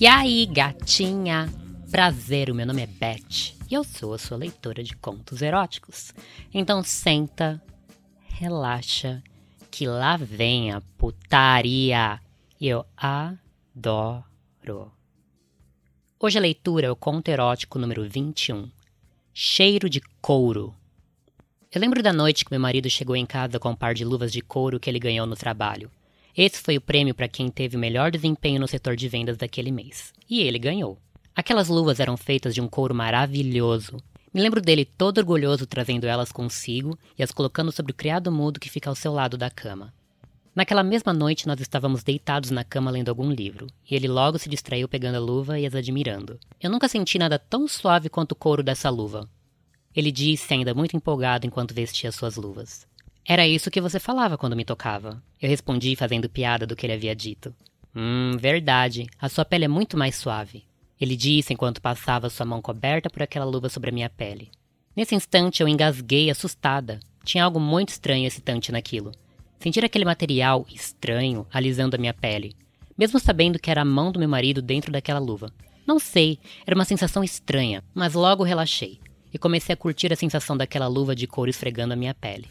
E aí, gatinha? Prazer, o meu nome é Beth e eu sou a sua leitora de contos eróticos. Então senta, relaxa, que lá vem a putaria. Eu adoro. Hoje a leitura é o conto erótico número 21, Cheiro de Couro. Eu lembro da noite que meu marido chegou em casa com um par de luvas de couro que ele ganhou no trabalho. Esse foi o prêmio para quem teve o melhor desempenho no setor de vendas daquele mês. E ele ganhou. Aquelas luvas eram feitas de um couro maravilhoso. Me lembro dele todo orgulhoso trazendo elas consigo e as colocando sobre o criado mudo que fica ao seu lado da cama. Naquela mesma noite nós estávamos deitados na cama lendo algum livro, e ele logo se distraiu pegando a luva e as admirando. Eu nunca senti nada tão suave quanto o couro dessa luva. Ele disse, ainda muito empolgado enquanto vestia suas luvas. Era isso que você falava quando me tocava. Eu respondi fazendo piada do que ele havia dito. Hum, verdade. A sua pele é muito mais suave. Ele disse enquanto passava sua mão coberta por aquela luva sobre a minha pele. Nesse instante eu engasguei, assustada. Tinha algo muito estranho e excitante naquilo. Sentir aquele material estranho alisando a minha pele, mesmo sabendo que era a mão do meu marido dentro daquela luva. Não sei, era uma sensação estranha, mas logo relaxei e comecei a curtir a sensação daquela luva de couro esfregando a minha pele.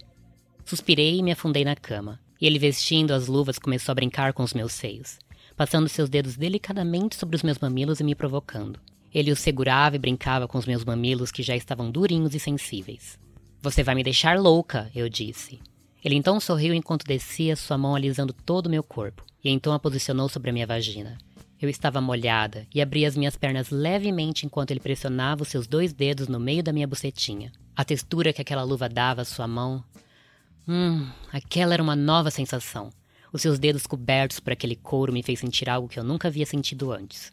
Suspirei e me afundei na cama, e ele vestindo as luvas começou a brincar com os meus seios, passando seus dedos delicadamente sobre os meus mamilos e me provocando. Ele os segurava e brincava com os meus mamilos que já estavam durinhos e sensíveis. Você vai me deixar louca, eu disse. Ele então sorriu enquanto descia sua mão alisando todo o meu corpo, e então a posicionou sobre a minha vagina. Eu estava molhada e abri as minhas pernas levemente enquanto ele pressionava os seus dois dedos no meio da minha bucetinha. A textura que aquela luva dava à sua mão. Hum, aquela era uma nova sensação. Os seus dedos cobertos por aquele couro me fez sentir algo que eu nunca havia sentido antes.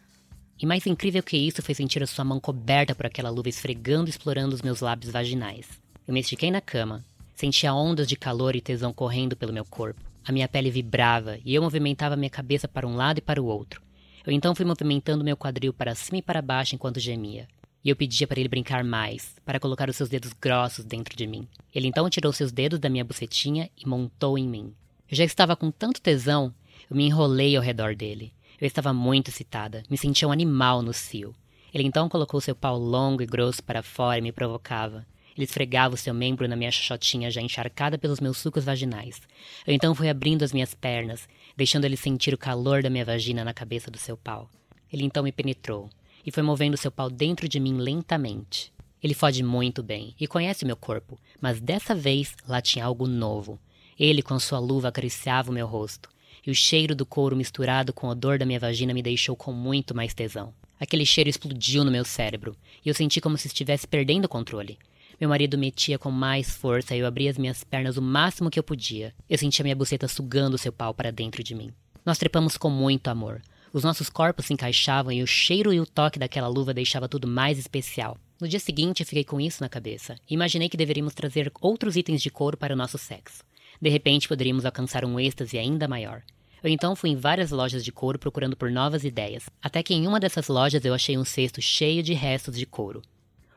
E mais incrível que isso foi sentir a sua mão coberta por aquela luva esfregando e explorando os meus lábios vaginais. Eu me estiquei na cama, Sentia ondas de calor e tesão correndo pelo meu corpo. A minha pele vibrava e eu movimentava minha cabeça para um lado e para o outro. Eu então fui movimentando meu quadril para cima e para baixo enquanto gemia. E eu pedia para ele brincar mais, para colocar os seus dedos grossos dentro de mim. Ele então tirou seus dedos da minha bucetinha e montou em mim. Eu já estava com tanto tesão, eu me enrolei ao redor dele. Eu estava muito excitada, me sentia um animal no cio. Ele então colocou seu pau longo e grosso para fora e me provocava. Ele esfregava o seu membro na minha xoxotinha já encharcada pelos meus sucos vaginais. Eu então fui abrindo as minhas pernas, deixando ele sentir o calor da minha vagina na cabeça do seu pau. Ele então me penetrou e foi movendo seu pau dentro de mim lentamente. Ele fode muito bem e conhece meu corpo, mas dessa vez lá tinha algo novo. Ele, com sua luva, acariciava o meu rosto, e o cheiro do couro misturado com o odor da minha vagina me deixou com muito mais tesão. Aquele cheiro explodiu no meu cérebro, e eu senti como se estivesse perdendo o controle. Meu marido metia com mais força e eu abria as minhas pernas o máximo que eu podia. Eu sentia minha buceta sugando seu pau para dentro de mim. Nós trepamos com muito amor. Os nossos corpos se encaixavam e o cheiro e o toque daquela luva deixava tudo mais especial. No dia seguinte, fiquei com isso na cabeça imaginei que deveríamos trazer outros itens de couro para o nosso sexo. De repente, poderíamos alcançar um êxtase ainda maior. Eu então fui em várias lojas de couro procurando por novas ideias, até que em uma dessas lojas eu achei um cesto cheio de restos de couro.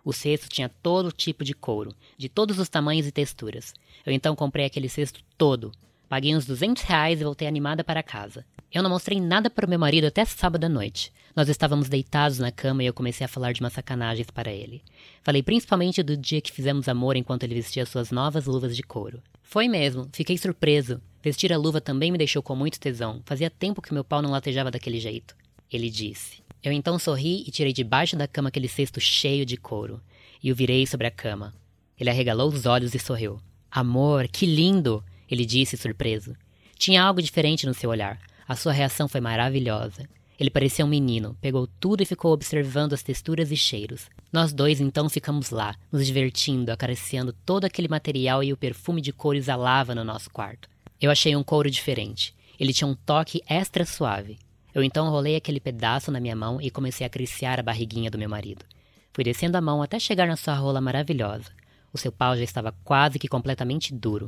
O cesto tinha todo tipo de couro, de todos os tamanhos e texturas. Eu então comprei aquele cesto todo. Paguei uns 200 reais e voltei animada para casa. Eu não mostrei nada para o meu marido até sábado à noite. Nós estávamos deitados na cama e eu comecei a falar de umas sacanagens para ele. Falei principalmente do dia que fizemos amor enquanto ele vestia suas novas luvas de couro. Foi mesmo, fiquei surpreso. Vestir a luva também me deixou com muito tesão. Fazia tempo que meu pau não latejava daquele jeito. Ele disse. Eu então sorri e tirei debaixo da cama aquele cesto cheio de couro, e o virei sobre a cama. Ele arregalou os olhos e sorriu. Amor, que lindo! Ele disse, surpreso. Tinha algo diferente no seu olhar. A sua reação foi maravilhosa. Ele parecia um menino, pegou tudo e ficou observando as texturas e cheiros. Nós dois então ficamos lá, nos divertindo, acariciando todo aquele material e o perfume de couro exalava no nosso quarto. Eu achei um couro diferente. Ele tinha um toque extra suave. Eu então rolei aquele pedaço na minha mão e comecei a acariciar a barriguinha do meu marido. Fui descendo a mão até chegar na sua rola maravilhosa. O seu pau já estava quase que completamente duro.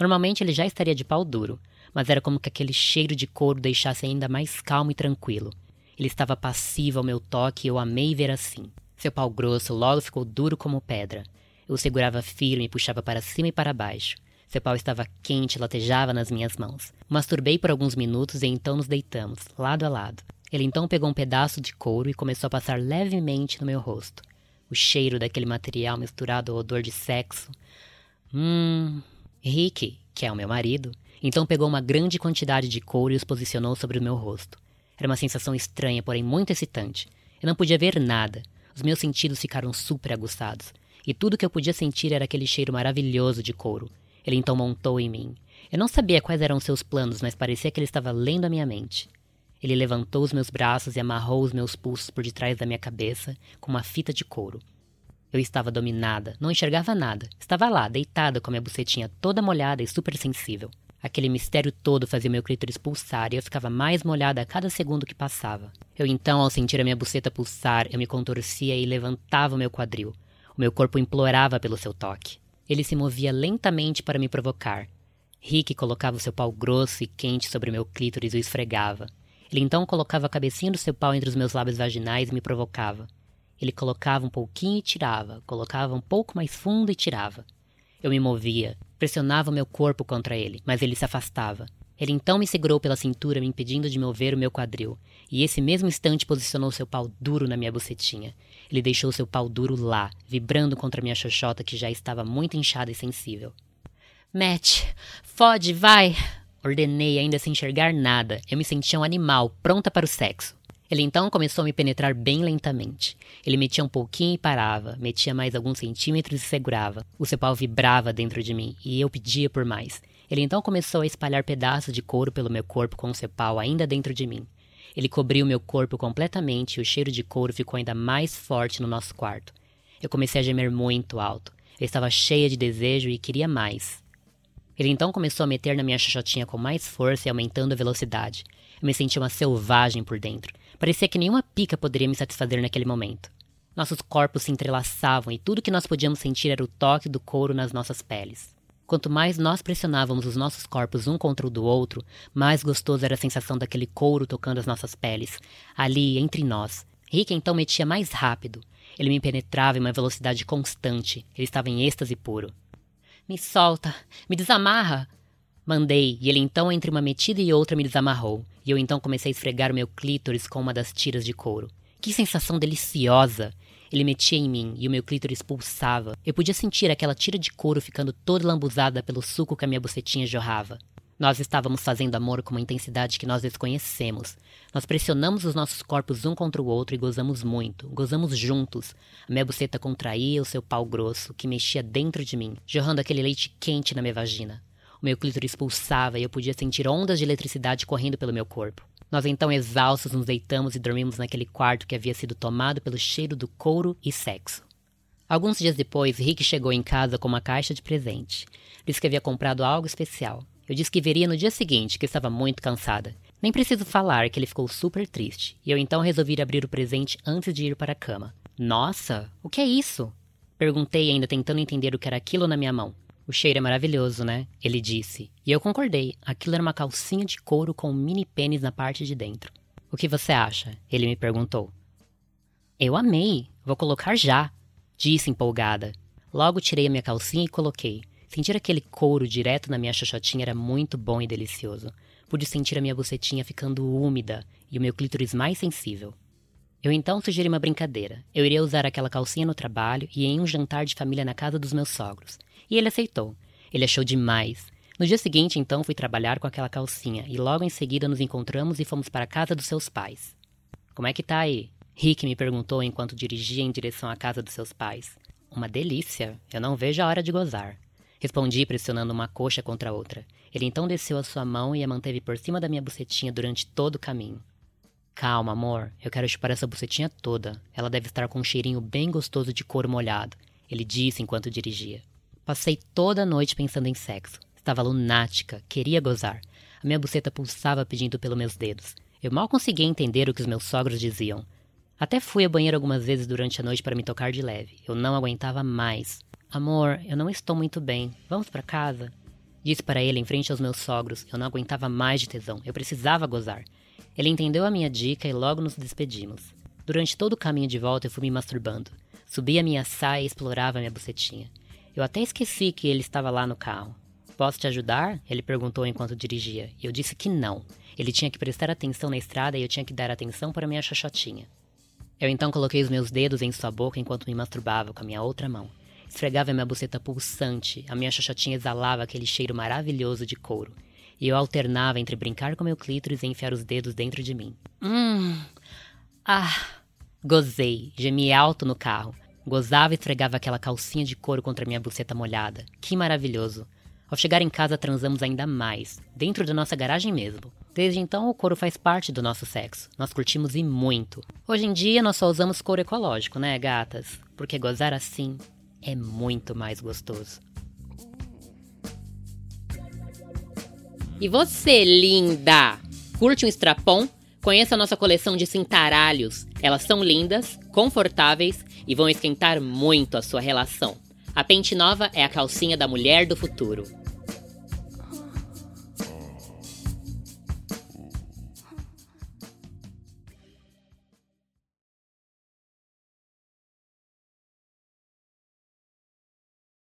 Normalmente ele já estaria de pau duro, mas era como que aquele cheiro de couro deixasse ainda mais calmo e tranquilo. Ele estava passivo ao meu toque e eu amei ver assim. Seu pau grosso logo ficou duro como pedra. Eu o segurava firme e puxava para cima e para baixo. Seu pau estava quente e latejava nas minhas mãos. Masturbei por alguns minutos e então nos deitamos, lado a lado. Ele então pegou um pedaço de couro e começou a passar levemente no meu rosto. O cheiro daquele material misturado ao odor de sexo. Hum. Rick, que é o meu marido, então pegou uma grande quantidade de couro e os posicionou sobre o meu rosto. Era uma sensação estranha, porém muito excitante. Eu não podia ver nada. Os meus sentidos ficaram super aguçados. E tudo que eu podia sentir era aquele cheiro maravilhoso de couro. Ele então montou em mim. Eu não sabia quais eram seus planos, mas parecia que ele estava lendo a minha mente. Ele levantou os meus braços e amarrou os meus pulsos por detrás da minha cabeça com uma fita de couro. Eu estava dominada, não enxergava nada. Estava lá, deitada com a minha bucetinha toda molhada e super sensível. Aquele mistério todo fazia meu clítoris pulsar e eu ficava mais molhada a cada segundo que passava. Eu então, ao sentir a minha buceta pulsar, eu me contorcia e levantava o meu quadril. O meu corpo implorava pelo seu toque. Ele se movia lentamente para me provocar. Rick colocava o seu pau grosso e quente sobre meu clítoris e o esfregava. Ele então colocava a cabecinha do seu pau entre os meus lábios vaginais e me provocava. Ele colocava um pouquinho e tirava, colocava um pouco mais fundo e tirava. Eu me movia, Pressionava o meu corpo contra ele, mas ele se afastava. Ele então me segurou pela cintura, me impedindo de mover o meu quadril, e esse mesmo instante posicionou seu pau duro na minha bucetinha. Ele deixou seu pau duro lá, vibrando contra minha xoxota que já estava muito inchada e sensível. Matt, fode, vai! Ordenei, ainda sem enxergar nada. Eu me sentia um animal, pronta para o sexo. Ele então começou a me penetrar bem lentamente. Ele metia um pouquinho e parava, metia mais alguns centímetros e segurava. O seu pau vibrava dentro de mim e eu pedia por mais. Ele então começou a espalhar pedaços de couro pelo meu corpo com o seu pau ainda dentro de mim. Ele cobriu meu corpo completamente e o cheiro de couro ficou ainda mais forte no nosso quarto. Eu comecei a gemer muito alto. Eu estava cheia de desejo e queria mais. Ele então começou a meter na minha xoxotinha com mais força e aumentando a velocidade. Eu me sentia uma selvagem por dentro. Parecia que nenhuma pica poderia me satisfazer naquele momento. Nossos corpos se entrelaçavam e tudo que nós podíamos sentir era o toque do couro nas nossas peles. Quanto mais nós pressionávamos os nossos corpos um contra o do outro, mais gostoso era a sensação daquele couro tocando as nossas peles, ali entre nós. Rick então metia mais rápido. Ele me penetrava em uma velocidade constante. Ele estava em êxtase puro. Me solta! Me desamarra! Mandei, e ele então, entre uma metida e outra, me desamarrou, e eu então comecei a esfregar o meu clítoris com uma das tiras de couro. Que sensação deliciosa! Ele metia em mim e o meu clítoris pulsava. Eu podia sentir aquela tira de couro ficando toda lambuzada pelo suco que a minha bucetinha jorrava. Nós estávamos fazendo amor com uma intensidade que nós desconhecemos. Nós pressionamos os nossos corpos um contra o outro e gozamos muito. Gozamos juntos. A minha buceta contraía o seu pau grosso, que mexia dentro de mim, jorrando aquele leite quente na minha vagina. O meu clítoris pulsava e eu podia sentir ondas de eletricidade correndo pelo meu corpo. Nós então, exaustos, nos deitamos e dormimos naquele quarto que havia sido tomado pelo cheiro do couro e sexo. Alguns dias depois, Rick chegou em casa com uma caixa de presente. Disse que havia comprado algo especial. Eu disse que viria no dia seguinte, que estava muito cansada. Nem preciso falar que ele ficou super triste, e eu então resolvi abrir o presente antes de ir para a cama. Nossa, o que é isso? Perguntei, ainda tentando entender o que era aquilo na minha mão. O cheiro é maravilhoso, né? Ele disse. E eu concordei. Aquilo era uma calcinha de couro com um mini pênis na parte de dentro. O que você acha? Ele me perguntou. Eu amei. Vou colocar já. Disse empolgada. Logo tirei a minha calcinha e coloquei. Sentir aquele couro direto na minha xoxotinha era muito bom e delicioso. Pude sentir a minha bucetinha ficando úmida e o meu clítoris mais sensível. Eu então sugeri uma brincadeira. Eu iria usar aquela calcinha no trabalho e em um jantar de família na casa dos meus sogros. E ele aceitou. Ele achou demais. No dia seguinte, então, fui trabalhar com aquela calcinha e logo em seguida nos encontramos e fomos para a casa dos seus pais. Como é que tá aí? Rick me perguntou enquanto dirigia em direção à casa dos seus pais. Uma delícia. Eu não vejo a hora de gozar. Respondi pressionando uma coxa contra a outra. Ele então desceu a sua mão e a manteve por cima da minha bucetinha durante todo o caminho. Calma, amor. Eu quero chupar essa bucetinha toda. Ela deve estar com um cheirinho bem gostoso de couro molhado. Ele disse enquanto dirigia. Passei toda a noite pensando em sexo. Estava lunática, queria gozar. A minha buceta pulsava pedindo pelos meus dedos. Eu mal conseguia entender o que os meus sogros diziam. Até fui ao banheiro algumas vezes durante a noite para me tocar de leve. Eu não aguentava mais. Amor, eu não estou muito bem. Vamos para casa? Disse para ele em frente aos meus sogros. Eu não aguentava mais de tesão. Eu precisava gozar. Ele entendeu a minha dica e logo nos despedimos. Durante todo o caminho de volta eu fui me masturbando. Subia a minha saia e explorava minha bucetinha. Eu até esqueci que ele estava lá no carro. Posso te ajudar? Ele perguntou enquanto dirigia, eu disse que não. Ele tinha que prestar atenção na estrada e eu tinha que dar atenção para minha xoxotinha. Eu então coloquei os meus dedos em sua boca enquanto me masturbava com a minha outra mão. Esfregava minha buceta pulsante, a minha xoxotinha exalava aquele cheiro maravilhoso de couro. E eu alternava entre brincar com meu clítoris e enfiar os dedos dentro de mim. Hum. Ah. Gozei, gemi alto no carro. Gozava e esfregava aquela calcinha de couro contra minha buceta molhada. Que maravilhoso. Ao chegar em casa, transamos ainda mais, dentro da nossa garagem mesmo. Desde então, o couro faz parte do nosso sexo. Nós curtimos e muito. Hoje em dia, nós só usamos couro ecológico, né, gatas? Porque gozar assim é muito mais gostoso. E você, linda? Curte um strapon? Conheça a nossa coleção de cintaralhos. Elas são lindas, confortáveis e vão esquentar muito a sua relação. A Pente Nova é a calcinha da mulher do futuro.